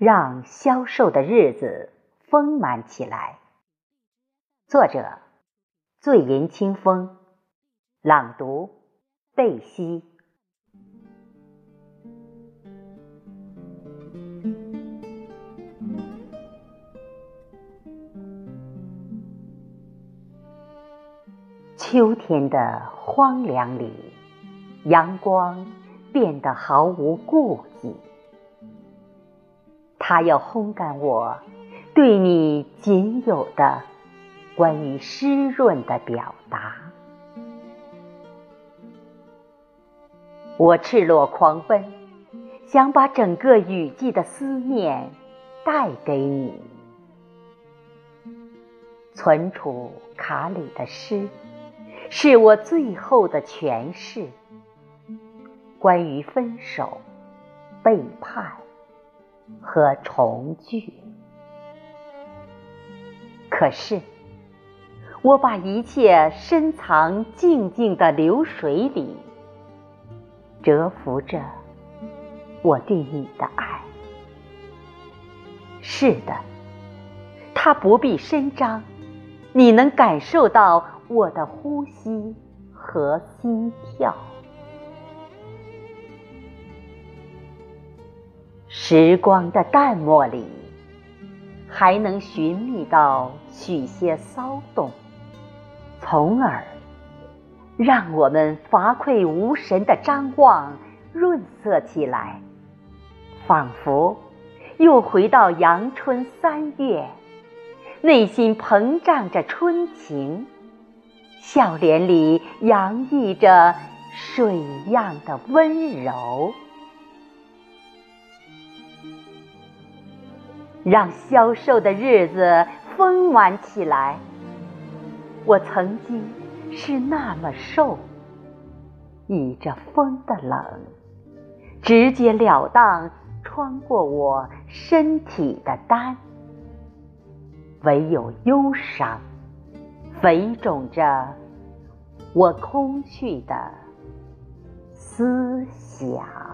让消瘦的日子丰满起来。作者：醉吟清风，朗读：贝西。秋天的荒凉里，阳光变得毫无顾忌。它要烘干我对你仅有的关于湿润的表达。我赤裸狂奔，想把整个雨季的思念带给你。存储卡里的诗，是我最后的诠释。关于分手、背叛。和重聚，可是我把一切深藏静静的流水里，蛰伏着我对你的爱。是的，它不必伸张，你能感受到我的呼吸和心跳。时光的淡漠里，还能寻觅到许些骚动，从而让我们乏愧无神的张望润色起来，仿佛又回到阳春三月，内心膨胀着春情，笑脸里洋溢着水样的温柔。让消瘦的日子丰满起来。我曾经是那么瘦，倚着风的冷，直截了当穿过我身体的单。唯有忧伤，肥肿着我空虚的思想。